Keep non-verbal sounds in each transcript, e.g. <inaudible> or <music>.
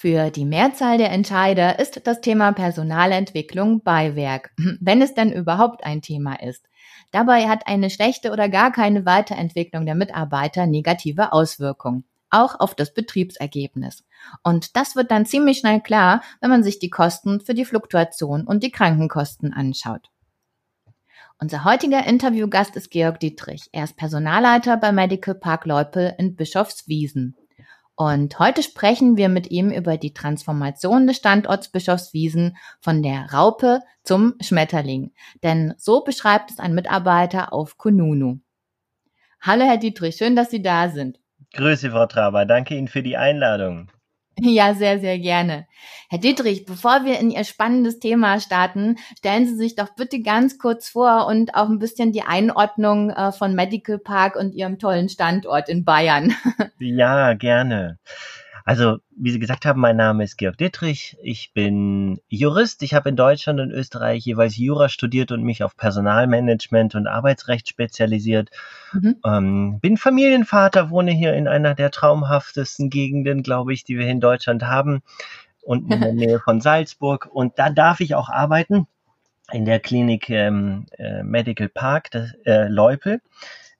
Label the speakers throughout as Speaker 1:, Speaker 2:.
Speaker 1: Für die Mehrzahl der Entscheider ist das Thema Personalentwicklung Beiwerk, <clears throat> wenn es denn überhaupt ein Thema ist. Dabei hat eine schlechte oder gar keine Weiterentwicklung der Mitarbeiter negative Auswirkungen, auch auf das Betriebsergebnis. Und das wird dann ziemlich schnell klar, wenn man sich die Kosten für die Fluktuation und die Krankenkosten anschaut. Unser heutiger Interviewgast ist Georg Dietrich. Er ist Personalleiter bei Medical Park Leupel in Bischofswiesen. Und heute sprechen wir mit ihm über die Transformation des Standorts Bischofswiesen von der Raupe zum Schmetterling. Denn so beschreibt es ein Mitarbeiter auf Kununu. Hallo Herr Dietrich, schön, dass Sie da sind.
Speaker 2: Grüße, Frau Traber. Danke Ihnen für die Einladung. <laughs>
Speaker 1: Ja, sehr, sehr gerne. Herr Dietrich, bevor wir in Ihr spannendes Thema starten, stellen Sie sich doch bitte ganz kurz vor und auch ein bisschen die Einordnung äh, von Medical Park und Ihrem tollen Standort in Bayern. <laughs>
Speaker 2: Ja, gerne. Also, wie Sie gesagt haben, mein Name ist Georg Dittrich. Ich bin Jurist. Ich habe in Deutschland und Österreich jeweils Jura studiert und mich auf Personalmanagement und Arbeitsrecht spezialisiert. Mhm. Ähm, bin Familienvater, wohne hier in einer der traumhaftesten Gegenden, glaube ich, die wir in Deutschland haben. Und in der <laughs> Nähe von Salzburg. Und da darf ich auch arbeiten in der Klinik ähm, äh, Medical Park, das, äh, Leupel.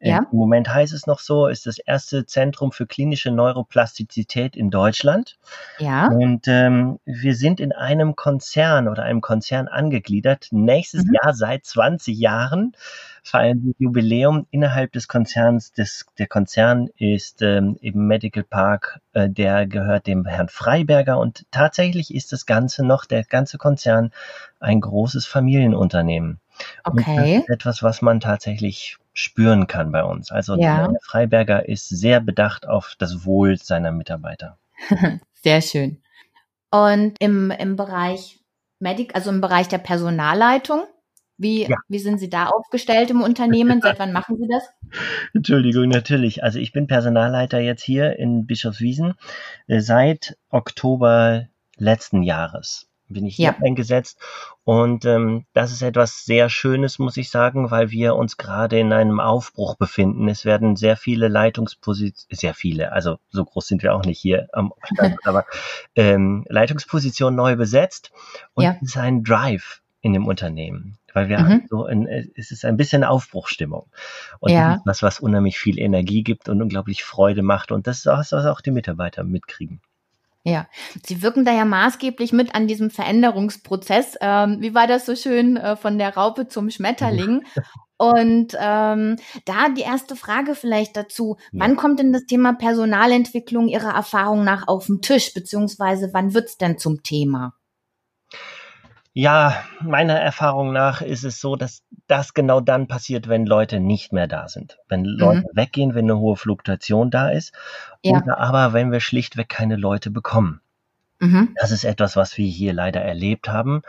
Speaker 2: Ja. Im Moment heißt es noch so, ist das erste Zentrum für klinische Neuroplastizität in Deutschland. Ja. Und ähm, wir sind in einem Konzern oder einem Konzern angegliedert. Nächstes mhm. Jahr seit 20 Jahren feiern wir Jubiläum innerhalb des Konzerns. Des, der Konzern ist ähm, eben Medical Park, äh, der gehört dem Herrn Freiberger und tatsächlich ist das Ganze noch, der ganze Konzern, ein großes Familienunternehmen. Okay. Etwas, was man tatsächlich spüren kann bei uns. Also ja. der Freiberger ist sehr bedacht auf das Wohl seiner Mitarbeiter. <laughs>
Speaker 1: Sehr schön. Und im, im Bereich Medic, also im Bereich der Personalleitung, wie, ja. wie sind Sie da aufgestellt im Unternehmen? Seit wann machen Sie das? <laughs>
Speaker 2: Entschuldigung, natürlich. Also ich bin Personalleiter jetzt hier in Bischofswiesen äh, seit Oktober letzten Jahres bin ich hier ja. eingesetzt. Und ähm, das ist etwas sehr Schönes, muss ich sagen, weil wir uns gerade in einem Aufbruch befinden. Es werden sehr viele Leitungspositionen, sehr viele, also so groß sind wir auch nicht hier am Stand, <laughs> aber ähm, Leitungspositionen neu besetzt. Und ja. es ist ein Drive in dem Unternehmen. Weil wir mhm. so in, es ist ein bisschen Aufbruchstimmung. Und ja. was, was unheimlich viel Energie gibt und unglaublich Freude macht. Und das ist auch, was auch die Mitarbeiter mitkriegen.
Speaker 1: Ja, Sie wirken da ja maßgeblich mit an diesem Veränderungsprozess. Ähm, wie war das so schön äh, von der Raupe zum Schmetterling? Und ähm, da die erste Frage vielleicht dazu, wann kommt denn das Thema Personalentwicklung Ihrer Erfahrung nach auf den Tisch, beziehungsweise wann wird's denn zum Thema?
Speaker 2: Ja, meiner Erfahrung nach ist es so, dass das genau dann passiert, wenn Leute nicht mehr da sind. Wenn Leute mhm. weggehen, wenn eine hohe Fluktuation da ist. Ja. Oder aber wenn wir schlichtweg keine Leute bekommen. Mhm. Das ist etwas, was wir hier leider erlebt haben.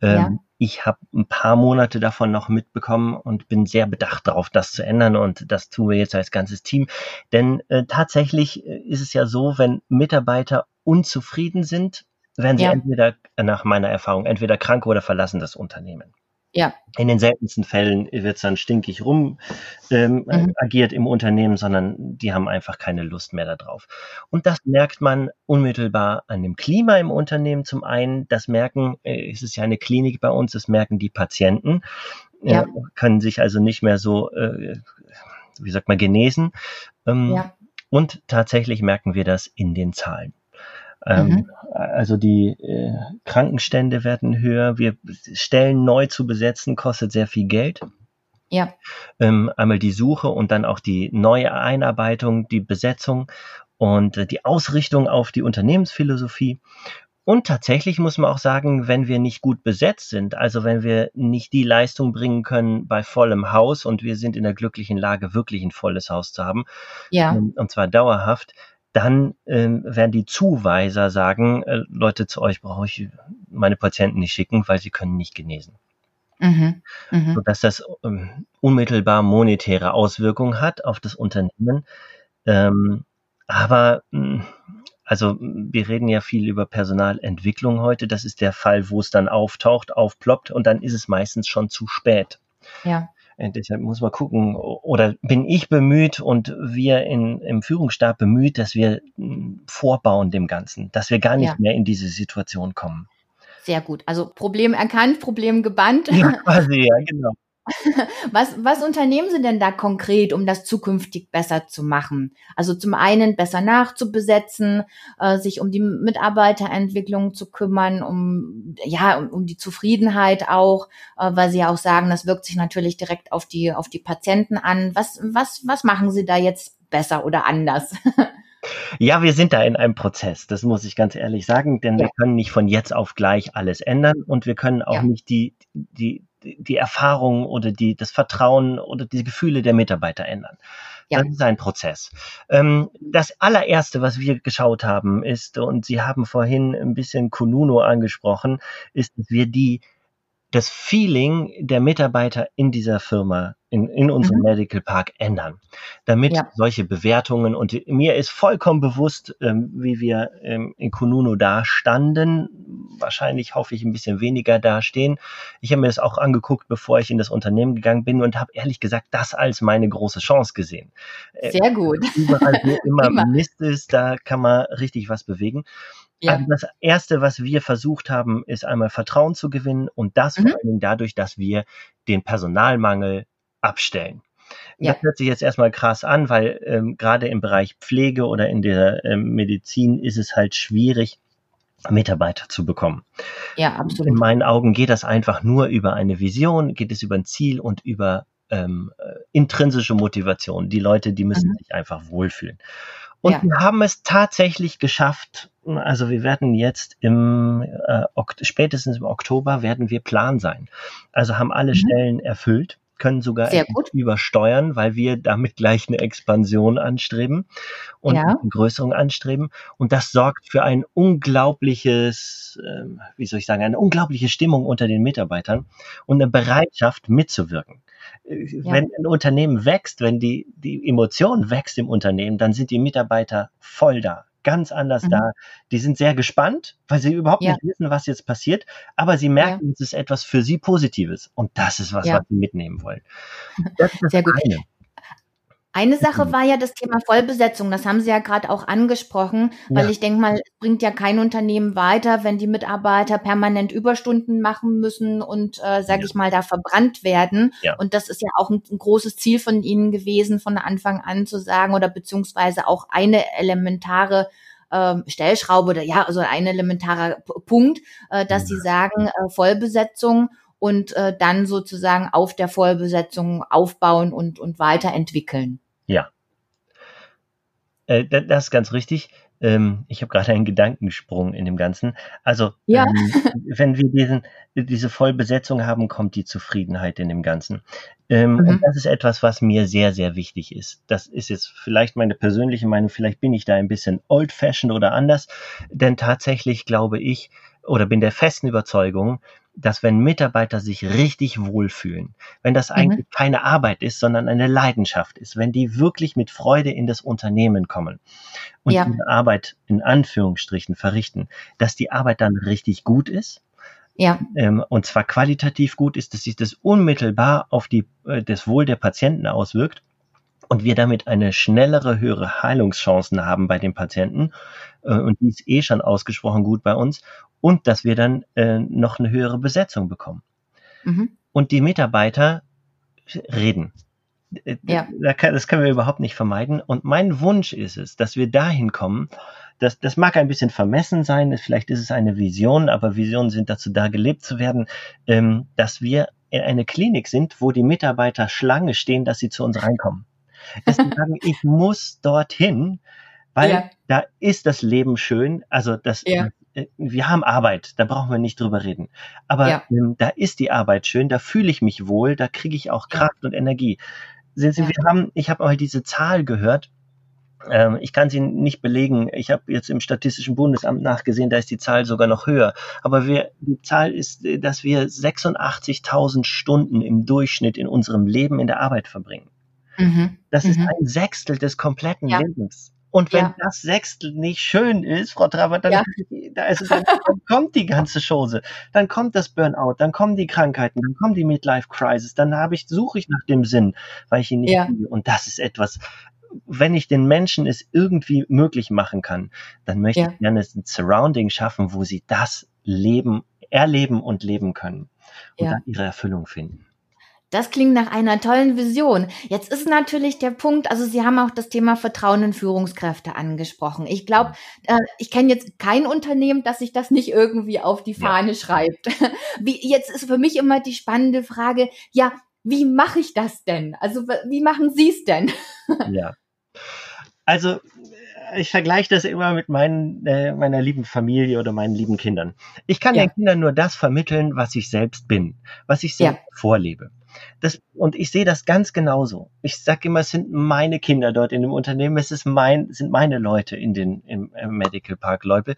Speaker 2: Ähm, ja. Ich habe ein paar Monate davon noch mitbekommen und bin sehr bedacht darauf, das zu ändern. Und das tun wir jetzt als ganzes Team. Denn äh, tatsächlich äh, ist es ja so, wenn Mitarbeiter unzufrieden sind, werden sie ja. entweder, nach meiner Erfahrung, entweder krank oder verlassen das Unternehmen. Ja. In den seltensten Fällen wird es dann stinkig rum ähm, mhm. agiert im Unternehmen, sondern die haben einfach keine Lust mehr darauf. Und das merkt man unmittelbar an dem Klima im Unternehmen. Zum einen, das merken, äh, es ist ja eine Klinik bei uns, das merken die Patienten, äh, ja. äh, können sich also nicht mehr so, äh, wie sagt man, genesen. Ähm, ja. Und tatsächlich merken wir das in den Zahlen. Ähm, mhm. Also die äh, Krankenstände werden höher. Wir Stellen neu zu besetzen kostet sehr viel Geld. Ja. Ähm, einmal die Suche und dann auch die neue Einarbeitung, die Besetzung und äh, die Ausrichtung auf die Unternehmensphilosophie. Und tatsächlich muss man auch sagen, wenn wir nicht gut besetzt sind, also wenn wir nicht die Leistung bringen können bei vollem Haus und wir sind in der glücklichen Lage, wirklich ein volles Haus zu haben, ja. Ähm, und zwar dauerhaft, dann ähm, werden die Zuweiser sagen, äh, Leute, zu euch brauche ich meine Patienten nicht schicken, weil sie können nicht genesen. Mhm. Mhm. Sodass das ähm, unmittelbar monetäre Auswirkungen hat auf das Unternehmen. Ähm, aber hm, also wir reden ja viel über Personalentwicklung heute. Das ist der Fall, wo es dann auftaucht, aufploppt und dann ist es meistens schon zu spät. Ja. Deshalb muss man gucken, oder bin ich bemüht und wir in, im Führungsstab bemüht, dass wir hm, vorbauen dem Ganzen, dass wir gar nicht ja. mehr in diese Situation kommen.
Speaker 1: Sehr gut. Also Problem erkannt, Problem gebannt. Ja, quasi, ja, genau. <laughs> Was, was unternehmen Sie denn da konkret, um das zukünftig besser zu machen? Also zum einen besser nachzubesetzen, äh, sich um die Mitarbeiterentwicklung zu kümmern, um ja um, um die Zufriedenheit auch, äh, weil Sie ja auch sagen, das wirkt sich natürlich direkt auf die auf die Patienten an. Was was was machen Sie da jetzt besser oder anders? <laughs>
Speaker 2: Ja, wir sind da in einem Prozess, das muss ich ganz ehrlich sagen, denn ja. wir können nicht von jetzt auf gleich alles ändern und wir können auch ja. nicht die, die, die Erfahrung oder die, das Vertrauen oder die Gefühle der Mitarbeiter ändern. Ja. Das ist ein Prozess. Ähm, das allererste, was wir geschaut haben, ist, und Sie haben vorhin ein bisschen Kununo angesprochen, ist, dass wir die das Feeling der Mitarbeiter in dieser Firma, in, in unserem mhm. Medical Park ändern, damit ja. solche Bewertungen und mir ist vollkommen bewusst, ähm, wie wir ähm, in Kununo da standen, wahrscheinlich hoffe ich ein bisschen weniger dastehen. Ich habe mir das auch angeguckt, bevor ich in das Unternehmen gegangen bin und habe ehrlich gesagt das als meine große Chance gesehen.
Speaker 1: Äh, Sehr gut.
Speaker 2: Überall, wo <laughs> immer, immer Mist ist, da kann man richtig was bewegen. Ja. Also das Erste, was wir versucht haben, ist einmal Vertrauen zu gewinnen und das mhm. vor allen Dingen dadurch, dass wir den Personalmangel abstellen. Ja. Das hört sich jetzt erstmal krass an, weil ähm, gerade im Bereich Pflege oder in der ähm, Medizin ist es halt schwierig, Mitarbeiter zu bekommen. Ja, absolut. In meinen Augen geht das einfach nur über eine Vision, geht es über ein Ziel und über ähm, äh, intrinsische Motivation. Die Leute, die müssen mhm. sich einfach wohlfühlen. Und ja. wir haben es tatsächlich geschafft. Also wir werden jetzt im äh, spätestens im Oktober werden wir plan sein. Also haben alle mhm. Stellen erfüllt, können sogar übersteuern, weil wir damit gleich eine Expansion anstreben und ja. eine Größerung anstreben. Und das sorgt für ein unglaubliches, äh, wie soll ich sagen, eine unglaubliche Stimmung unter den Mitarbeitern und eine Bereitschaft mitzuwirken. Ja. Wenn ein Unternehmen wächst, wenn die, die Emotion wächst im Unternehmen, dann sind die Mitarbeiter voll da, ganz anders mhm. da. Die sind sehr gespannt, weil sie überhaupt ja. nicht wissen, was jetzt passiert, aber sie merken, ja. es ist etwas für sie Positives. Und das ist was, ja. was sie mitnehmen wollen.
Speaker 1: Das <laughs> ist das sehr gut. Eine. Eine Sache war ja das Thema Vollbesetzung. Das haben Sie ja gerade auch angesprochen, weil ja. ich denke mal, es bringt ja kein Unternehmen weiter, wenn die Mitarbeiter permanent Überstunden machen müssen und, äh, sage ja. ich mal, da verbrannt werden. Ja. Und das ist ja auch ein, ein, großes Ziel von Ihnen gewesen, von Anfang an zu sagen oder beziehungsweise auch eine elementare ähm, Stellschraube oder ja, also ein elementarer Punkt, äh, dass Sie sagen, äh, Vollbesetzung und äh, dann sozusagen auf der Vollbesetzung aufbauen und, und weiterentwickeln.
Speaker 2: Ja. Äh, das ist ganz richtig. Ähm, ich habe gerade einen Gedankensprung in dem Ganzen. Also, ja. ähm, wenn wir diesen, diese Vollbesetzung haben, kommt die Zufriedenheit in dem Ganzen. Ähm, mhm. Und das ist etwas, was mir sehr, sehr wichtig ist. Das ist jetzt vielleicht meine persönliche Meinung, vielleicht bin ich da ein bisschen old-fashioned oder anders, denn tatsächlich glaube ich oder bin der festen Überzeugung, dass wenn Mitarbeiter sich richtig wohlfühlen, wenn das mhm. eigentlich mhm. keine Arbeit ist, sondern eine Leidenschaft ist, wenn die wirklich mit Freude in das Unternehmen kommen und ja. die Arbeit in Anführungsstrichen verrichten, dass die Arbeit dann richtig gut ist, ja. Ähm, und zwar qualitativ gut ist, dass sich das unmittelbar auf die, äh, das Wohl der Patienten auswirkt und wir damit eine schnellere, höhere Heilungschancen haben bei den Patienten. Äh, und die ist eh schon ausgesprochen gut bei uns. Und dass wir dann äh, noch eine höhere Besetzung bekommen. Mhm. Und die Mitarbeiter reden. Äh, ja. Das können wir überhaupt nicht vermeiden. Und mein Wunsch ist es, dass wir dahin kommen, das, das mag ein bisschen vermessen sein, vielleicht ist es eine Vision, aber Visionen sind dazu da, gelebt zu werden, ähm, dass wir in eine Klinik sind, wo die Mitarbeiter Schlange stehen, dass sie zu uns reinkommen dass sie sagen, ich muss dorthin, weil ja. da ist das Leben schön. Also das, ja. Äh, wir haben Arbeit, da brauchen wir nicht drüber reden. Aber ja. ähm, da ist die Arbeit schön, da fühle ich mich wohl, da kriege ich auch Kraft und Energie. Sehen Sie, wir haben, ich habe mal diese Zahl gehört, Ähm, ich kann sie nicht belegen. Ich habe jetzt im Statistischen Bundesamt nachgesehen, da ist die Zahl sogar noch höher. Aber wir, die Zahl ist, dass wir 86.000 Stunden im Durchschnitt in unserem Leben in der Arbeit verbringen. Mhm. Das mhm. ist ein Sechstel des kompletten ja. Lebens. Und wenn ja. das Sechstel nicht schön ist, Frau Traber, dann, ja. also dann, dann, kommt die ganze Chose. Dann kommt das Burnout, dann kommen die Krankheiten, dann kommt die Midlife Crisis, dann habe ich, suche ich nach dem Sinn, weil ich ihn nicht ja. Finde. Und das ist etwas, wenn ich den Menschen es irgendwie möglich machen kann, dann möchte ja. ich gerne ein Surrounding schaffen, wo sie das leben, erleben und leben können und dann ihre Erfüllung finden.
Speaker 1: Das klingt nach einer tollen Vision. Jetzt ist natürlich der Punkt, also Sie haben auch das Thema Vertrauen in Führungskräfte angesprochen. Ich glaube, äh, ich kenne jetzt kein Unternehmen, das sich das nicht irgendwie auf die Fahne ja. schreibt. <laughs> Wie, jetzt ist für mich immer die spannende Frage, ja, wie mache ich das denn? Also wie machen Sie es denn? <laughs>
Speaker 2: Ja. Also ich vergleiche das immer mit meinen, äh, meiner lieben Familie oder meinen lieben Kindern. Ich kann ja. den Kindern nur das vermitteln, was ich selbst bin, was ich selbst ja. vorlebe. Das, und ich sehe das ganz genauso. Ich sage immer, es sind meine Kinder dort in dem Unternehmen, es ist mein, sind meine Leute in den im, im Medical Park Leute.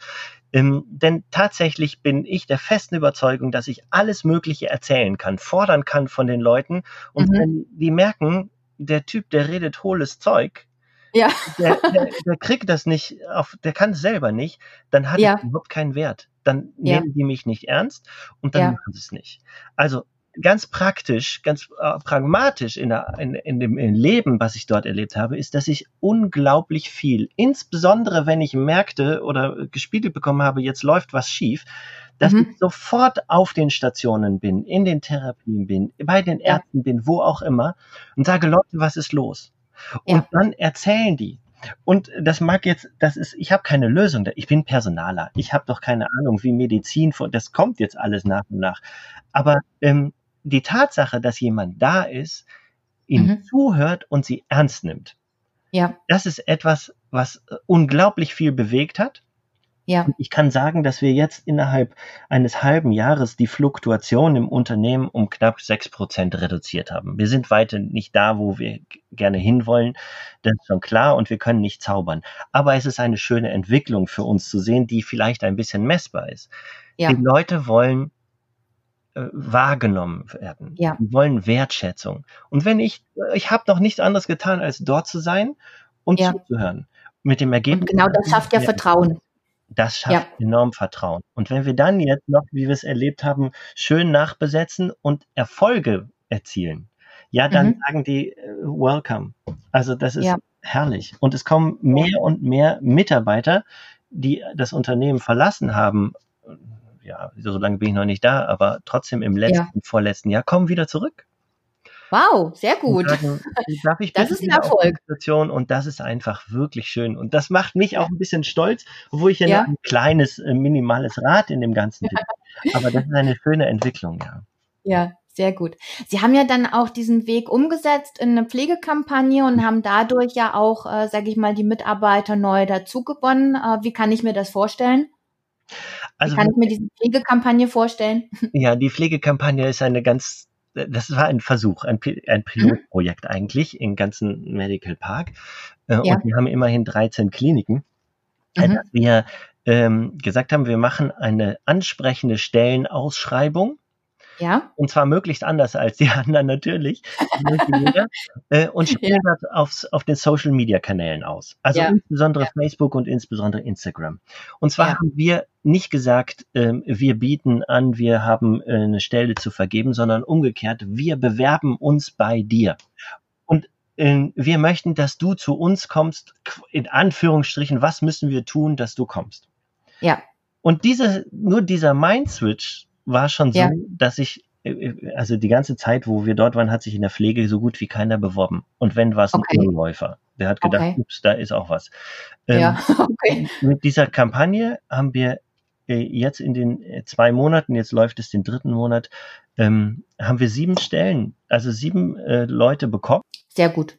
Speaker 2: Ähm, denn tatsächlich bin ich der festen Überzeugung, dass ich alles Mögliche erzählen kann, fordern kann von den Leuten. Und mhm. wenn die merken, der Typ, der redet hohles Zeug, ja. Der, der, der, kriegt das nicht auf, der kann es selber nicht, dann hat ja. es überhaupt keinen Wert. Dann ja. nehmen die mich nicht ernst und dann machen sie es nicht. Also ganz praktisch, ganz äh, pragmatisch in, der, in, in dem Leben, was ich dort erlebt habe, ist, dass ich unglaublich viel, insbesondere wenn ich merkte oder gespiegelt bekommen habe, jetzt läuft was schief, dass mhm. ich sofort auf den Stationen bin, in den Therapien bin, bei den Ärzten bin, wo auch immer und sage, Leute, was ist los? Und ja. dann erzählen die. Und das mag jetzt, das ist, ich habe keine Lösung. Ich bin Personaler. Ich habe doch keine Ahnung, wie Medizin, das kommt jetzt alles nach und nach. Aber ähm, die Tatsache, dass jemand da ist, ihnen mhm. zuhört und sie ernst nimmt, ja. das ist etwas, was äh, unglaublich viel bewegt hat. Ja. ich kann sagen, dass wir jetzt innerhalb eines halben Jahres die Fluktuation im Unternehmen um knapp sechs Prozent reduziert haben. Wir sind weiter nicht da, wo wir gerne hinwollen. Das ist schon klar und wir können nicht zaubern. Aber es ist eine schöne Entwicklung für uns zu sehen, die vielleicht ein bisschen messbar ist. Ja. Die Leute wollen äh, wahrgenommen werden. Ja. Die wollen Wertschätzung. Und wenn ich, ich habe noch nichts anderes getan, als dort zu sein und ja. zuzuhören. Mit dem Ergebnis.
Speaker 1: Und genau das schafft ja Vertrauen.
Speaker 2: Das schafft ja. enorm Vertrauen. Und wenn wir dann jetzt noch, wie wir es erlebt haben, schön nachbesetzen und Erfolge erzielen, ja, dann mhm. sagen die äh, Welcome. Also das ist ja. herrlich. Und es kommen mehr und mehr Mitarbeiter, die das Unternehmen verlassen haben. Ja, so lange bin ich noch nicht da, aber trotzdem im letzten, ja. vorletzten Jahr kommen wieder zurück.
Speaker 1: Wow, sehr gut. Sagen, <laughs>
Speaker 2: das ist ein Erfolg. Und das ist einfach wirklich schön. Und das macht mich auch ein bisschen stolz, obwohl ich ja, ja. ein kleines, äh, minimales Rad in dem Ganzen bin. Aber das ist eine schöne Entwicklung, ja.
Speaker 1: Ja, sehr gut. Sie haben ja dann auch diesen Weg umgesetzt in eine Pflegekampagne und haben dadurch ja auch, äh, sage ich mal, die Mitarbeiter neu dazugewonnen. Äh, wie kann ich mir das vorstellen? Also, kann ich mir diese Pflegekampagne vorstellen? <laughs>
Speaker 2: Ja, die Pflegekampagne ist eine ganz das war ein Versuch, ein, ein mhm. Pilotprojekt eigentlich im ganzen Medical Park. Äh, ja. Und wir haben immerhin 13 Kliniken, äh, mhm. dass wir ähm, gesagt haben, wir machen eine ansprechende Stellenausschreibung ja. Und zwar möglichst anders als die <laughs> anderen natürlich. äh, und <laughs> spielen ja. das auf, auf den Social Media Kanälen aus. Also ja. insbesondere ja. Facebook und insbesondere Instagram. Und zwar haben wir nicht gesagt, äh, wir bieten an, wir haben äh, eine Stelle zu vergeben, sondern umgekehrt, wir bewerben uns bei dir. Und äh, wir möchten, dass du zu uns kommst, in Anführungsstrichen, was müssen wir tun, dass du kommst? Ja. Und diese, nur dieser Mind-Switch, war schon so, ja. dass ich, äh, äh, also die ganze Zeit, wo wir dort waren, hat sich in der Pflege so gut wie keiner beworben. Und wenn, war es okay. ein Unläufer. Der hat gedacht, okay. ups, da ist auch was. Ähm, ja, <laughs> okay. Mit dieser Kampagne haben wir äh, jetzt in den zwei Monaten, jetzt läuft es den dritten Monat, ähm, haben wir sieben Stellen, also sieben äh, Leute bekommen.
Speaker 1: Sehr gut.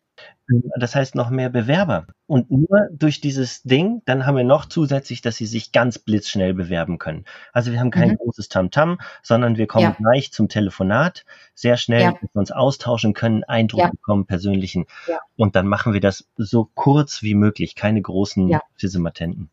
Speaker 2: Das heißt noch mehr Bewerber. Und nur durch dieses Ding, dann haben wir noch zusätzlich, dass sie sich ganz blitzschnell bewerben können. Also wir haben kein mhm. großes Tamtam, -Tam, sondern wir kommen ja. gleich zum Telefonat, sehr schnell, ja. dass wir uns austauschen können, Eindruck ja. bekommen, persönlichen. Und dann machen wir das so kurz wie möglich, keine großen ja. Fisimatenten.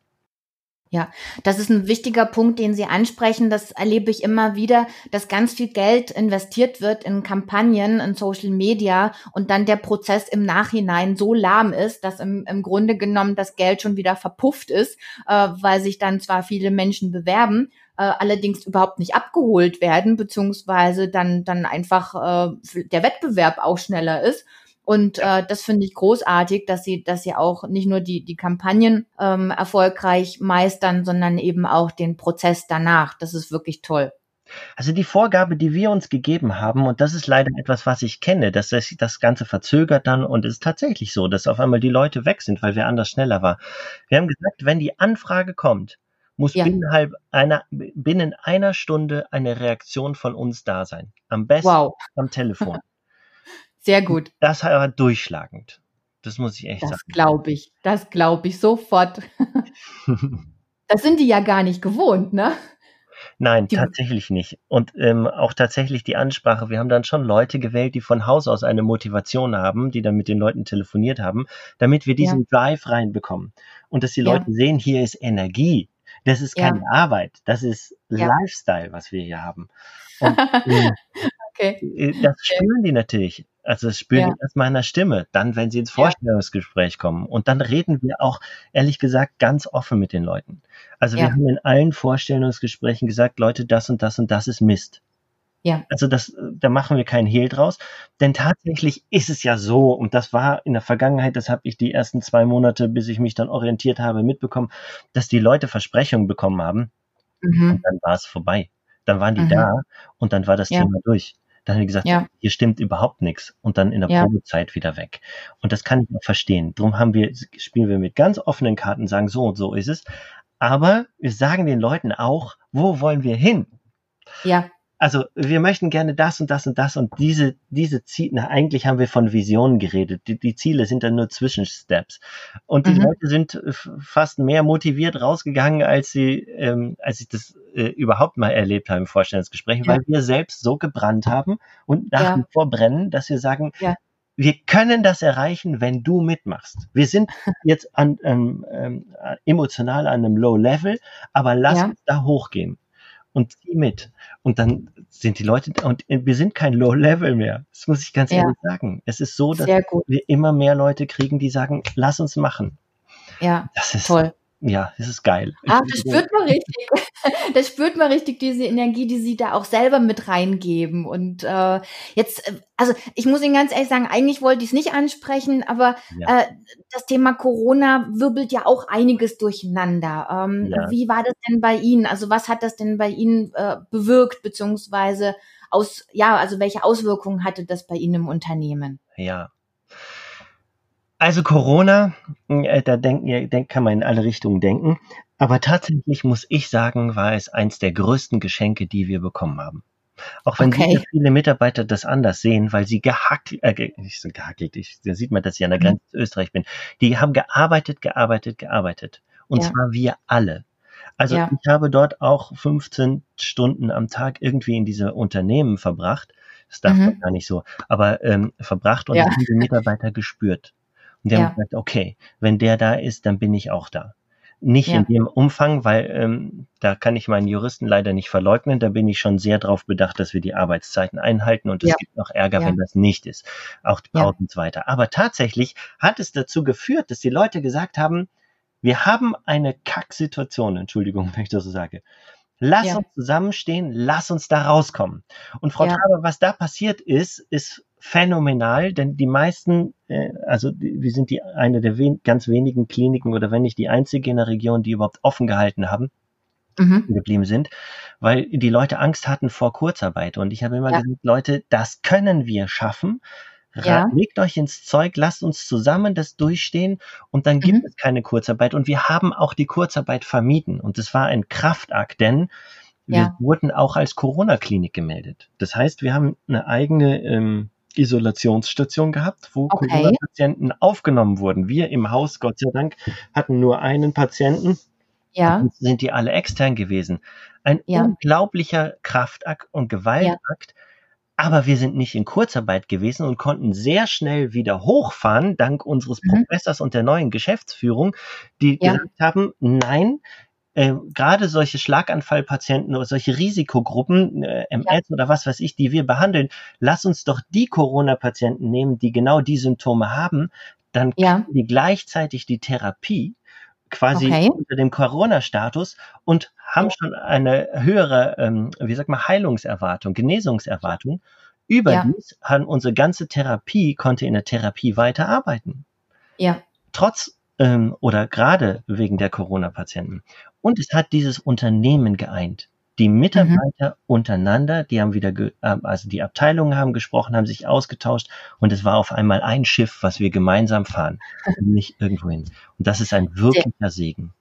Speaker 1: Ja, das ist ein wichtiger Punkt, den Sie ansprechen. Das erlebe ich immer wieder, dass ganz viel Geld investiert wird in Kampagnen, in Social Media und dann der Prozess im Nachhinein so lahm ist, dass im, im Grunde genommen das Geld schon wieder verpufft ist, äh, weil sich dann zwar viele Menschen bewerben, äh, allerdings überhaupt nicht abgeholt werden, beziehungsweise dann, dann einfach äh, der Wettbewerb auch schneller ist. Und äh, das finde ich großartig, dass sie, dass sie auch nicht nur die, die Kampagnen ähm, erfolgreich meistern, sondern eben auch den Prozess danach. Das ist wirklich toll.
Speaker 2: Also die Vorgabe, die wir uns gegeben haben, und das ist leider etwas, was ich kenne, dass das, das Ganze verzögert dann und es ist tatsächlich so, dass auf einmal die Leute weg sind, weil wer anders schneller war. Wir haben gesagt, wenn die Anfrage kommt, muss ja. binnen, einer, binnen einer Stunde eine Reaktion von uns da sein. Am besten wow. am Telefon.
Speaker 1: Sehr gut.
Speaker 2: Das war durchschlagend. Das muss ich echt
Speaker 1: das
Speaker 2: sagen.
Speaker 1: Das glaube ich. Das glaube ich sofort. <laughs> das sind die ja gar nicht gewohnt, ne?
Speaker 2: Nein, die tatsächlich nicht. Und ähm, auch tatsächlich die Ansprache. Wir haben dann schon Leute gewählt, die von Haus aus eine Motivation haben, die dann mit den Leuten telefoniert haben, damit wir diesen ja. Drive reinbekommen. Und dass die Leute ja. sehen, hier ist Energie. Das ist keine ja. Arbeit. Das ist Lifestyle, was wir hier haben. Und, <laughs> äh, okay. Äh, das spüren die natürlich. Also das spüren ja. erstmal in der Stimme, dann, wenn sie ins Vorstellungsgespräch kommen. Und dann reden wir auch, ehrlich gesagt, ganz offen mit den Leuten. Also wir ja. haben in allen Vorstellungsgesprächen gesagt, Leute, das und das und das ist Mist. Ja. Also das, da machen wir keinen Hehl draus. Denn tatsächlich ist es ja so, und das war in der Vergangenheit, das habe ich die ersten zwei Monate, bis ich mich dann orientiert habe, mitbekommen, dass die Leute Versprechungen bekommen haben. Mhm. Und dann war es vorbei. Dann waren die mhm. da und dann war das ja. Thema durch. Dann haben die gesagt, ja. hier stimmt überhaupt nichts und dann in der ja. Probezeit wieder weg. Und das kann ich auch verstehen. Darum haben wir, spielen wir mit ganz offenen Karten, sagen so und so ist es. Aber wir sagen den Leuten auch, wo wollen wir hin? Ja also wir möchten gerne das und das und das und diese, diese Ziele, eigentlich haben wir von Visionen geredet. Die, die Ziele sind dann nur Zwischensteps. Und die mhm. Leute sind fast mehr motiviert rausgegangen, als sie, ähm, als ich das äh, überhaupt mal erlebt habe im Vorstellungsgespräch, ja. weil wir selbst so gebrannt haben und nach ja. wie vor brennen, dass wir sagen, ja. wir können das erreichen, wenn du mitmachst. Wir sind <laughs> jetzt an, ähm, ähm, emotional an einem Low Level, aber lass uns da hochgehen und zieh mit. Und dann sind die Leute, und wir sind kein Low Level mehr. Das muss ich ganz ja. ehrlich sagen. Es ist so, dass wir immer mehr Leute kriegen, die sagen, lass uns machen.
Speaker 1: Ja, das ist toll
Speaker 2: ja, das ist geil.
Speaker 1: Ah, das spürt man richtig. <laughs> Das spürt man richtig, diese Energie, die sie da auch selber mit reingeben. Und äh, jetzt, äh, also ich muss Ihnen ganz ehrlich sagen, eigentlich wollte ich es nicht ansprechen, aber ja. äh, das Thema Corona wirbelt ja auch einiges durcheinander. Ähm, ja. Wie war das denn bei Ihnen? Also was hat das denn bei Ihnen äh, bewirkt, beziehungsweise aus, ja, also welche Auswirkungen hatte das bei Ihnen im Unternehmen?
Speaker 2: Ja, also Corona, äh, da denken, denk, kann man in alle Richtungen denken. Aber tatsächlich muss ich sagen, war es eins der größten Geschenke, die wir bekommen haben. Auch wenn okay. viele Mitarbeiter das anders sehen, weil sie gehackt, äh, nicht so gehackelt, ich, da sieht man, dass ich an der mhm. Grenze zu Österreich bin. Die haben gearbeitet, gearbeitet, gearbeitet. Und ja. zwar wir alle. Also ja. ich habe dort auch 15 Stunden am Tag irgendwie in diese Unternehmen verbracht. Das darf mhm. man gar nicht so, aber ähm, verbracht und ja. die Mitarbeiter gespürt. Und die ja. haben gesagt, okay, wenn der da ist, dann bin ich auch da. Nicht ja. in dem Umfang, weil ähm, da kann ich meinen Juristen leider nicht verleugnen. Da bin ich schon sehr darauf bedacht, dass wir die Arbeitszeiten einhalten und es ja. gibt noch Ärger, ja. wenn das nicht ist. Auch die Pausen und so weiter. Aber tatsächlich hat es dazu geführt, dass die Leute gesagt haben, wir haben eine Kacksituation, Entschuldigung, <laughs> wenn ich das so sage. Lass uns zusammenstehen, lass uns da rauskommen. Und Frau. Traber, was da passiert ist, ist phänomenal, denn die meisten, äh, also wir sind die eine der wen ganz wenigen Kliniken oder wenn nicht die einzige in der Region, die überhaupt offen gehalten haben, mhm. geblieben sind, weil die Leute Angst hatten vor Kurzarbeit. Und ich habe immer ja. gesagt, Leute, das können wir schaffen. Ja. Legt euch ins Zeug, lasst uns zusammen das durchstehen und dann gibt mhm. es keine Kurzarbeit. Und wir haben auch die Kurzarbeit vermieden. Und es war ein Kraftakt, denn wir ja. wurden auch als Corona-Klinik gemeldet. Das heißt, wir haben eine eigene ähm, Isolationsstation gehabt, wo
Speaker 1: Okay.
Speaker 2: Corona-Patienten aufgenommen wurden. Wir im Haus, Gott sei Dank, hatten nur einen Patienten.
Speaker 1: Ja.
Speaker 2: Sonst sind die alle extern gewesen. Ein
Speaker 1: Ja.
Speaker 2: unglaublicher Kraftakt und Gewaltakt. Aber wir sind nicht in Kurzarbeit gewesen und konnten sehr schnell wieder hochfahren, dank unseres
Speaker 1: Mhm.
Speaker 2: Professors und der neuen Geschäftsführung, die
Speaker 1: Ja.
Speaker 2: gesagt haben, nein, äh, gerade solche Schlaganfallpatienten oder solche Risikogruppen, äh, MS oder was weiß ich, die wir behandeln, lass uns doch die Corona-Patienten nehmen, die genau die Symptome haben, dann
Speaker 1: Ja.
Speaker 2: kriegen die gleichzeitig die Therapie quasi
Speaker 1: Okay.
Speaker 2: unter dem Corona-Status und haben schon eine höhere, ähm, wie sagt man, Heilungserwartung, Genesungserwartung. Überdies haben unsere ganze Therapie, konnte in der Therapie weiterarbeiten.
Speaker 1: Ja.
Speaker 2: Trotz ähm, oder gerade wegen der Corona-Patienten. Und es hat dieses Unternehmen geeint. Die Mitarbeiter untereinander, die haben wieder, ge äh, also die Abteilungen haben gesprochen, haben sich ausgetauscht und es war auf einmal ein Schiff, was wir gemeinsam fahren, <laughs> nicht irgendwohin. Und das ist ein wirklicher Segen.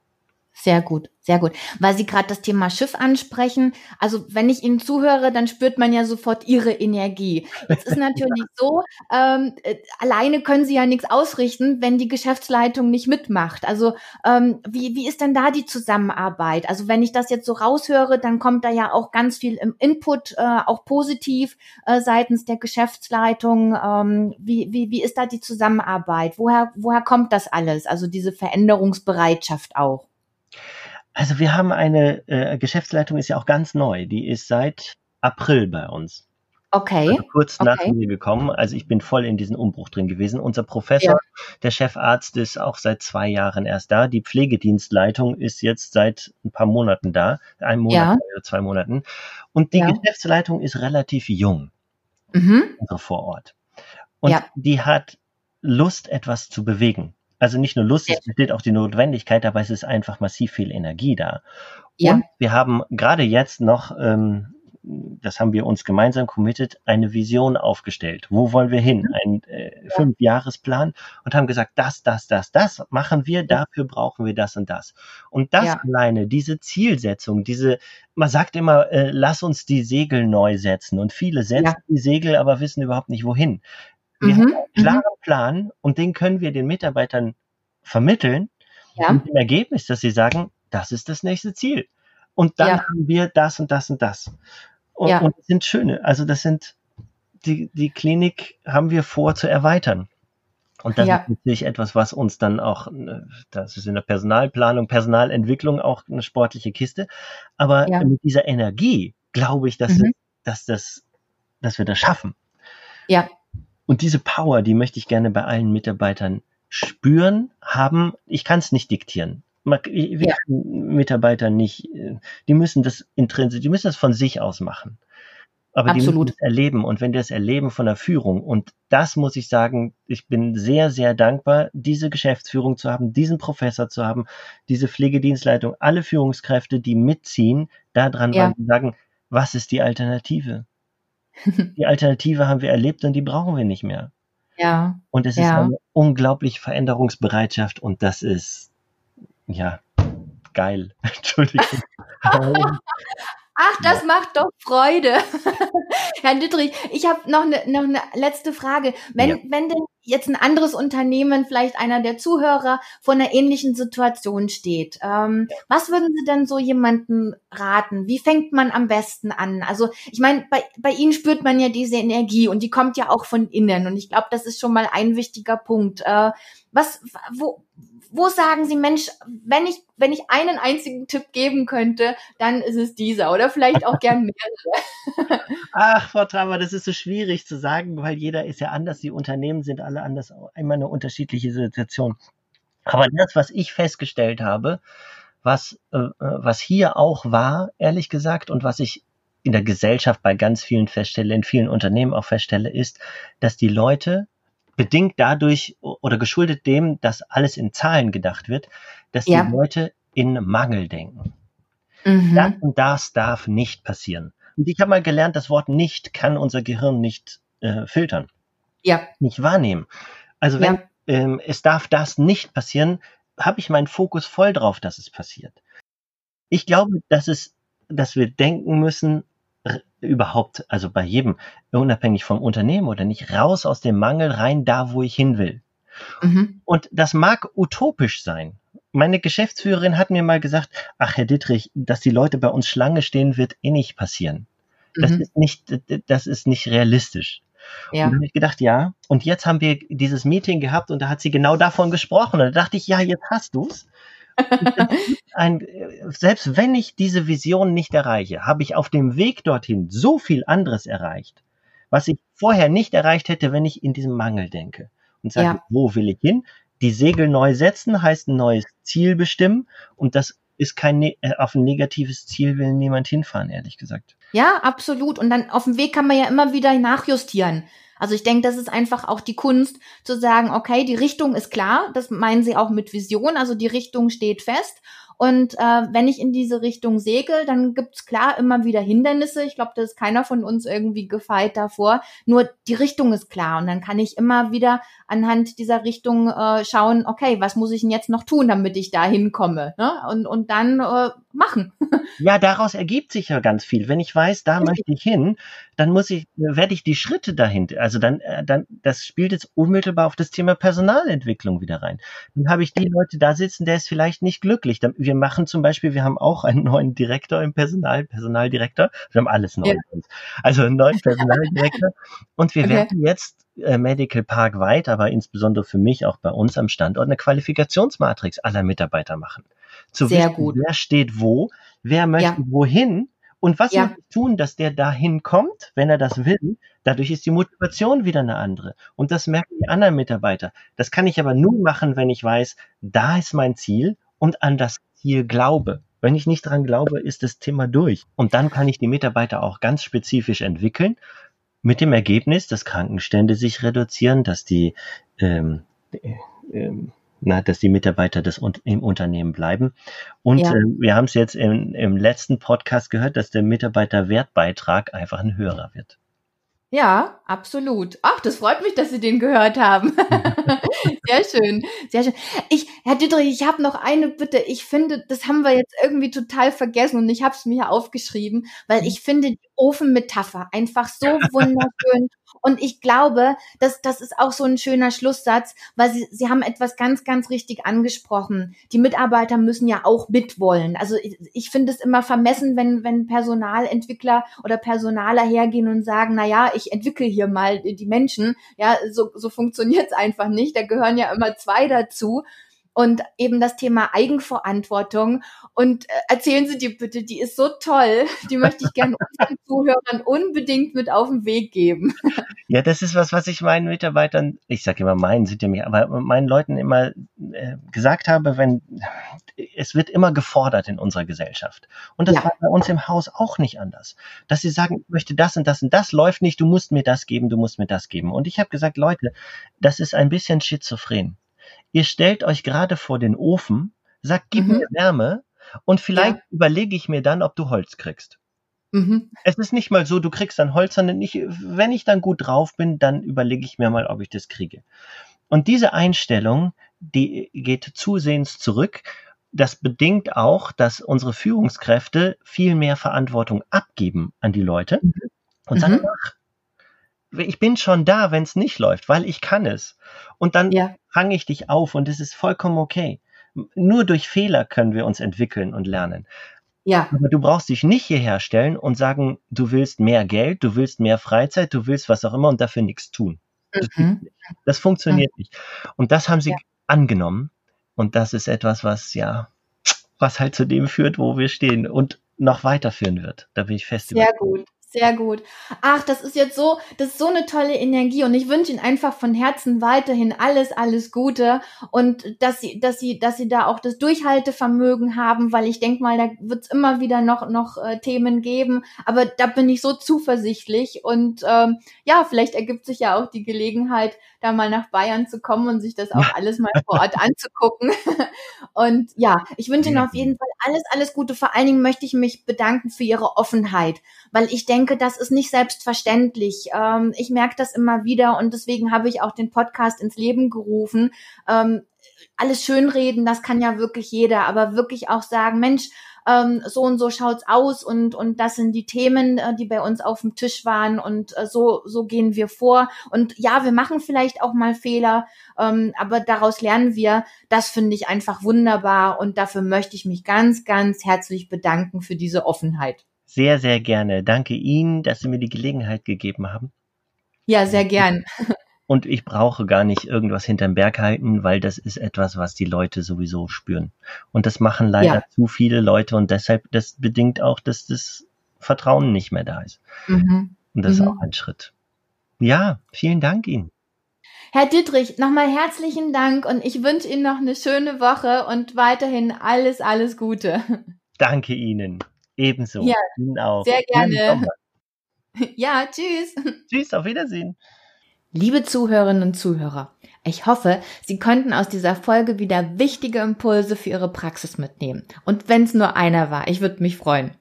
Speaker 1: Sehr gut, sehr gut. Weil Sie gerade das Thema Schiff ansprechen. Also wenn ich Ihnen zuhöre, dann spürt man ja sofort Ihre Energie. Jetzt ist <laughs> natürlich so, ähm, äh, alleine können Sie ja nichts ausrichten, wenn die Geschäftsleitung nicht mitmacht. Also ähm, wie, wie ist denn da die Zusammenarbeit? Also wenn ich das jetzt so raushöre, dann kommt da ja auch ganz viel im Input, äh, auch positiv äh, seitens der Geschäftsleitung. Ähm, wie, wie, wie ist da die Zusammenarbeit? Woher, woher kommt das alles? Also diese Veränderungsbereitschaft auch?
Speaker 2: Also wir haben eine äh, Geschäftsleitung, ist ja auch ganz neu. Die ist seit April bei uns.
Speaker 1: Okay.
Speaker 2: Also kurz nach
Speaker 1: Okay.
Speaker 2: mir gekommen. Also ich bin voll in diesen Umbruch drin gewesen. Unser Professor, der Chefarzt, ist auch seit zwei Jahren erst da. Die Pflegedienstleitung ist jetzt seit ein paar Monaten da. Ein Monat
Speaker 1: Ja.
Speaker 2: oder zwei Monaten. Und die
Speaker 1: Ja.
Speaker 2: Geschäftsleitung ist relativ jung,
Speaker 1: Mhm.
Speaker 2: unsere vor Ort. Und
Speaker 1: Ja.
Speaker 2: die hat Lust, etwas zu bewegen. Also nicht nur Lust,
Speaker 1: Sehr
Speaker 2: es besteht auch die Notwendigkeit, aber es ist einfach massiv viel Energie da.
Speaker 1: Ja.
Speaker 2: Und wir haben gerade jetzt noch, ähm, das haben wir uns gemeinsam committed, eine Vision aufgestellt. Wo wollen wir hin? Ein äh, Fünfjahresplan und haben gesagt, das, das, das, das machen wir, dafür brauchen wir das und das. Und das
Speaker 1: Ja.
Speaker 2: alleine, diese Zielsetzung, diese, man sagt immer, äh, lass uns die Segel neu setzen. Und viele setzen
Speaker 1: Ja.
Speaker 2: die Segel, aber wissen überhaupt nicht wohin. Wir
Speaker 1: Mhm.
Speaker 2: haben einen klaren Plan und den können wir den Mitarbeitern vermitteln
Speaker 1: Ja.
Speaker 2: mit dem Ergebnis, dass sie sagen, das ist das nächste Ziel. Und dann
Speaker 1: Ja.
Speaker 2: haben wir das und das und das. Und,
Speaker 1: Ja.
Speaker 2: und das sind schöne, also das sind, die, die Klinik haben wir vor zu erweitern. Und das
Speaker 1: Ja.
Speaker 2: ist natürlich etwas, was uns dann auch, das ist in der Personalplanung, Personalentwicklung auch eine sportliche Kiste. Aber
Speaker 1: Ja.
Speaker 2: mit dieser Energie glaube ich, dass,
Speaker 1: Mhm.
Speaker 2: es, dass, das, dass wir das schaffen.
Speaker 1: Ja.
Speaker 2: Und diese Power, die möchte ich gerne bei allen Mitarbeitern spüren, haben. Ich kann es nicht diktieren. Wir
Speaker 1: Ja.
Speaker 2: Mitarbeiter nicht, äh, die müssen das intrinsisch, die müssen das von sich aus machen. Aber die
Speaker 1: Absolut.
Speaker 2: müssen es erleben. Und wenn die das erleben von der Führung, und das muss ich sagen, ich bin sehr, sehr dankbar, diese Geschäftsführung zu haben, diesen Professor zu haben, diese Pflegedienstleitung, alle Führungskräfte, die mitziehen, daran,
Speaker 1: Ja.
Speaker 2: sagen, was ist die Alternative? <laughs> Die Alternative haben wir erlebt und die brauchen wir nicht mehr.
Speaker 1: Ja.
Speaker 2: Und es ist
Speaker 1: Ja.
Speaker 2: eine unglaubliche Veränderungsbereitschaft und das ist, ja, geil. <laughs> Entschuldigung. <laughs>
Speaker 1: Ach, das macht doch Freude. <laughs> Herr Dittrich, ich habe noch eine noch eine letzte Frage. Wenn,
Speaker 2: Ja.
Speaker 1: wenn denn jetzt ein anderes Unternehmen, vielleicht einer der Zuhörer, vor einer ähnlichen Situation steht, ähm, was würden Sie denn so jemanden raten? Wie fängt man am besten an? Also ich meine, bei, bei Ihnen spürt man ja diese Energie und die kommt ja auch von innen. Und ich glaube, das ist schon mal ein wichtiger Punkt. Äh, was, wo, wo sagen Sie, Mensch, wenn ich, wenn ich einen einzigen Tipp geben könnte, dann ist es dieser oder vielleicht auch gern mehrere. <laughs>
Speaker 2: Ach, Frau Traber, das ist so schwierig zu sagen, weil jeder ist ja anders. Die Unternehmen sind alle anders, immer eine unterschiedliche Situation. Aber das, was ich festgestellt habe, was, äh, was hier auch war, ehrlich gesagt, und was ich in der Gesellschaft bei ganz vielen feststelle, in vielen Unternehmen auch feststelle, ist, dass die Leute bedingt dadurch oder geschuldet dem, dass alles in Zahlen gedacht wird, dass
Speaker 1: Ja.
Speaker 2: die Leute in Mangel denken. Das
Speaker 1: Mhm.
Speaker 2: und das darf nicht passieren. Und ich habe mal gelernt, das Wort nicht kann unser Gehirn nicht äh, filtern,
Speaker 1: Ja,
Speaker 2: nicht wahrnehmen. Also wenn
Speaker 1: Ja.
Speaker 2: ähm, es darf das nicht passieren, habe ich meinen Fokus voll drauf, dass es passiert. Ich glaube, dass es, dass wir denken müssen, überhaupt, also bei jedem, unabhängig vom Unternehmen oder nicht, raus aus dem Mangel rein da, wo ich hin will. Mhm. Und das mag utopisch sein. Meine Geschäftsführerin hat mir mal gesagt, ach Herr Dittrich, dass die Leute bei uns Schlange stehen, wird eh nicht passieren. Das mhm. ist nicht, das ist nicht realistisch. Ja. Und habe ich gedacht, ja. Und jetzt haben wir dieses Meeting gehabt und da hat sie genau davon gesprochen. Und da dachte ich, ja, jetzt hast du's. Ein, selbst wenn ich diese Vision nicht erreiche, habe ich auf dem Weg dorthin so viel anderes erreicht, was ich vorher nicht erreicht hätte, wenn ich in diesem Mangel denke. Und sage, ja. wo will ich hin? Die Segel neu setzen heißt ein neues Ziel bestimmen. Und das ist kein, ne, äh, auf ein negatives Ziel will niemand hinfahren, ehrlich gesagt.
Speaker 1: Ja, absolut. Und dann auf dem Weg kann man ja immer wieder nachjustieren. Also ich denke, das ist einfach auch die Kunst zu sagen, okay, die Richtung ist klar. Das meinen sie auch mit Vision. Also die Richtung steht fest. Und äh, wenn ich in diese Richtung segel, dann gibt's klar immer wieder Hindernisse. Ich glaube, da ist keiner von uns irgendwie gefeit davor. Nur die Richtung ist klar. Und dann kann ich immer wieder anhand dieser Richtung äh, schauen, okay, was muss ich denn jetzt noch tun, damit ich da hinkomme? Ne? Und, und dann äh, machen. <laughs>
Speaker 2: Ja, daraus ergibt sich ja ganz viel. Wenn ich weiß, da möchte ich hin, dann muss ich, werde ich die Schritte dahinter, also dann, äh, dann, das spielt jetzt unmittelbar auf das Thema Personalentwicklung wieder rein. Dann habe ich die Leute da sitzen, der ist vielleicht nicht glücklich. Wir machen zum Beispiel, wir haben auch einen neuen Direktor im Personal, Personaldirektor. Wir haben alles neu. Ja. Also einen neuen Personaldirektor. Und wir okay. werden jetzt äh, Medical Park weit, aber insbesondere für mich auch bei uns am Standort eine Qualifikationsmatrix aller Mitarbeiter machen. Zu Sehr wissen, gut. wer steht wo, wer möchte ja. wohin und was ja. muss ich tun, dass der dahin kommt, wenn er das will? Dadurch ist die Motivation wieder eine andere. Und das merken die anderen Mitarbeiter. Das kann ich aber nur machen, wenn ich weiß, da ist mein Ziel und an das Ziel glaube. Wenn ich nicht dran glaube, ist das Thema durch. Und dann kann ich die Mitarbeiter auch ganz spezifisch entwickeln mit dem Ergebnis, dass Krankenstände sich reduzieren, dass die, ähm, äh, ähm, na, dass die Mitarbeiter des, im Unternehmen bleiben. Und ja. äh, wir haben es jetzt im, im letzten Podcast gehört, dass der Mitarbeiterwertbeitrag einfach ein höherer wird.
Speaker 1: Ja, absolut. Ach, das freut mich, dass Sie den gehört haben. <laughs> sehr schön, sehr schön. Ich, Herr Dietrich, ich habe noch eine Bitte. Ich finde, das haben wir jetzt irgendwie total vergessen und ich habe es mir aufgeschrieben, weil ich finde die Ofenmetapher einfach so wunderschön und ich glaube, dass das ist auch so ein schöner Schlusssatz, weil Sie, Sie haben etwas ganz, ganz richtig angesprochen. Die Mitarbeiter müssen ja auch mitwollen. Also ich, ich finde es immer vermessen, wenn, wenn Personalentwickler oder Personaler hergehen und sagen, na ja, ich entwickle hier mal die Menschen. Ja, so, so funktioniert es einfach nicht. Da gehören ja immer zwei dazu und eben das Thema Eigenverantwortung. Und äh, erzählen Sie die bitte, die ist so toll. Die möchte ich gerne unseren <laughs> Zuhörern unbedingt mit auf den Weg geben.
Speaker 2: Ja, das ist was, was ich meinen Mitarbeitern, ich sage immer meinen, sind ja mich, aber meinen Leuten immer äh, gesagt habe, wenn es wird immer gefordert in unserer Gesellschaft. Und das ja. war bei uns im Haus auch nicht anders. Dass sie sagen, ich möchte das und das und das läuft nicht, du musst mir das geben, du musst mir das geben. Und ich habe gesagt, Leute, das ist ein bisschen schizophren. Ihr stellt euch gerade vor den Ofen, sagt, gib mhm. mir Wärme und vielleicht ja. überlege ich mir dann, ob du Holz kriegst. Mhm. Es ist nicht mal so, du kriegst dann Holz, sondern ich, wenn ich dann gut drauf bin, dann überlege ich mir mal, ob ich das kriege. Und diese Einstellung, die geht zusehends zurück. Das bedingt auch, dass unsere Führungskräfte viel mehr Verantwortung abgeben an die Leute mhm. und sagen, mhm. ach, ich bin schon da, wenn es nicht läuft, weil ich kann es. Und dann ja. Fange ich dich auf und es ist vollkommen okay. Nur durch Fehler können wir uns entwickeln und lernen. Ja. Aber du brauchst dich nicht hierher stellen und sagen, du willst mehr Geld, du willst mehr Freizeit, du willst was auch immer und dafür nichts tun. Das, mhm. das funktioniert mhm. nicht. Und das haben sie ja. angenommen. Und das ist etwas, was ja, was halt zu dem führt, wo wir stehen und noch weiterführen wird. Da bin ich fest
Speaker 1: Sehr überzeugt. gut. Sehr gut. Ach, das ist jetzt so, das ist so eine tolle Energie und ich wünsche Ihnen einfach von Herzen weiterhin alles, alles Gute und dass Sie, dass Sie, dass Sie da auch das Durchhaltevermögen haben, weil ich denke mal, da wird es immer wieder noch noch äh, Themen geben, aber da bin ich so zuversichtlich und ähm, ja, vielleicht ergibt sich ja auch die Gelegenheit, da mal nach Bayern zu kommen und sich das auch <laughs> alles mal vor Ort anzugucken. <laughs> Und ja, ich wünsche Ihnen auf jeden Fall alles, alles Gute. Vor allen Dingen möchte ich mich bedanken für Ihre Offenheit, weil ich denke, das ist nicht selbstverständlich. Ähm, ich merke das immer wieder und deswegen habe ich auch den Podcast ins Leben gerufen. Ähm, alles schönreden, das kann ja wirklich jeder, aber wirklich auch sagen, Mensch, ähm, so und so schaut's aus und und das sind die Themen, äh, die bei uns auf dem Tisch waren und äh, so so gehen wir vor und ja, wir machen vielleicht auch mal Fehler, ähm, aber daraus lernen wir. Das finde ich einfach wunderbar und dafür möchte ich mich ganz ganz herzlich bedanken für diese Offenheit.
Speaker 2: Sehr sehr gerne. Danke Ihnen, dass Sie mir die Gelegenheit gegeben haben.
Speaker 1: Ja, sehr gern. <laughs>
Speaker 2: Und ich brauche gar nicht irgendwas hinterm Berg halten, weil das ist etwas, was die Leute sowieso spüren. Und das machen leider ja. zu viele Leute und deshalb, das bedingt auch, dass das Vertrauen nicht mehr da ist. Mhm. Und das mhm. ist auch ein Schritt. Ja, vielen Dank Ihnen.
Speaker 1: Herr Dittrich, nochmal herzlichen Dank und ich wünsche Ihnen noch eine schöne Woche und weiterhin alles, alles Gute.
Speaker 2: Danke Ihnen. Ebenso.
Speaker 1: Ja,
Speaker 2: Ihnen auch.
Speaker 1: Sehr gerne. <laughs> Ja, tschüss.
Speaker 2: Tschüss, auf Wiedersehen.
Speaker 1: Liebe Zuhörerinnen und Zuhörer, ich hoffe, Sie konnten aus dieser Folge wieder wichtige Impulse für Ihre Praxis mitnehmen. Und wenn es nur einer war, ich würde mich freuen.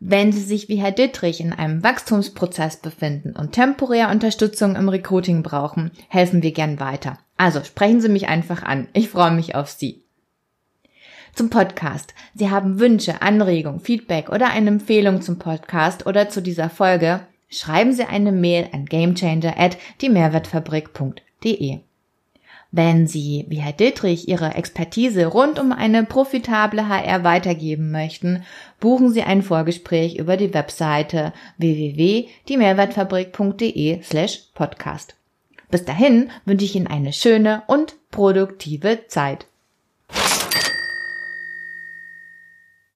Speaker 1: Wenn Sie sich wie Herr Dittrich in einem Wachstumsprozess befinden und temporär Unterstützung im Recruiting brauchen, helfen wir gern weiter. Also sprechen Sie mich einfach an. Ich freue mich auf Sie. Zum Podcast. Sie haben Wünsche, Anregungen, Feedback oder eine Empfehlung zum Podcast oder zu dieser Folge, schreiben Sie eine Mail an gamechanger at diemehrwertfabrik.de. Wenn Sie, wie Herr Dittrich, Ihre Expertise rund um eine profitable HR weitergeben möchten, buchen Sie ein Vorgespräch über die Webseite www.diemehrwertfabrik.de slash podcast. Bis dahin wünsche ich Ihnen eine schöne und produktive Zeit.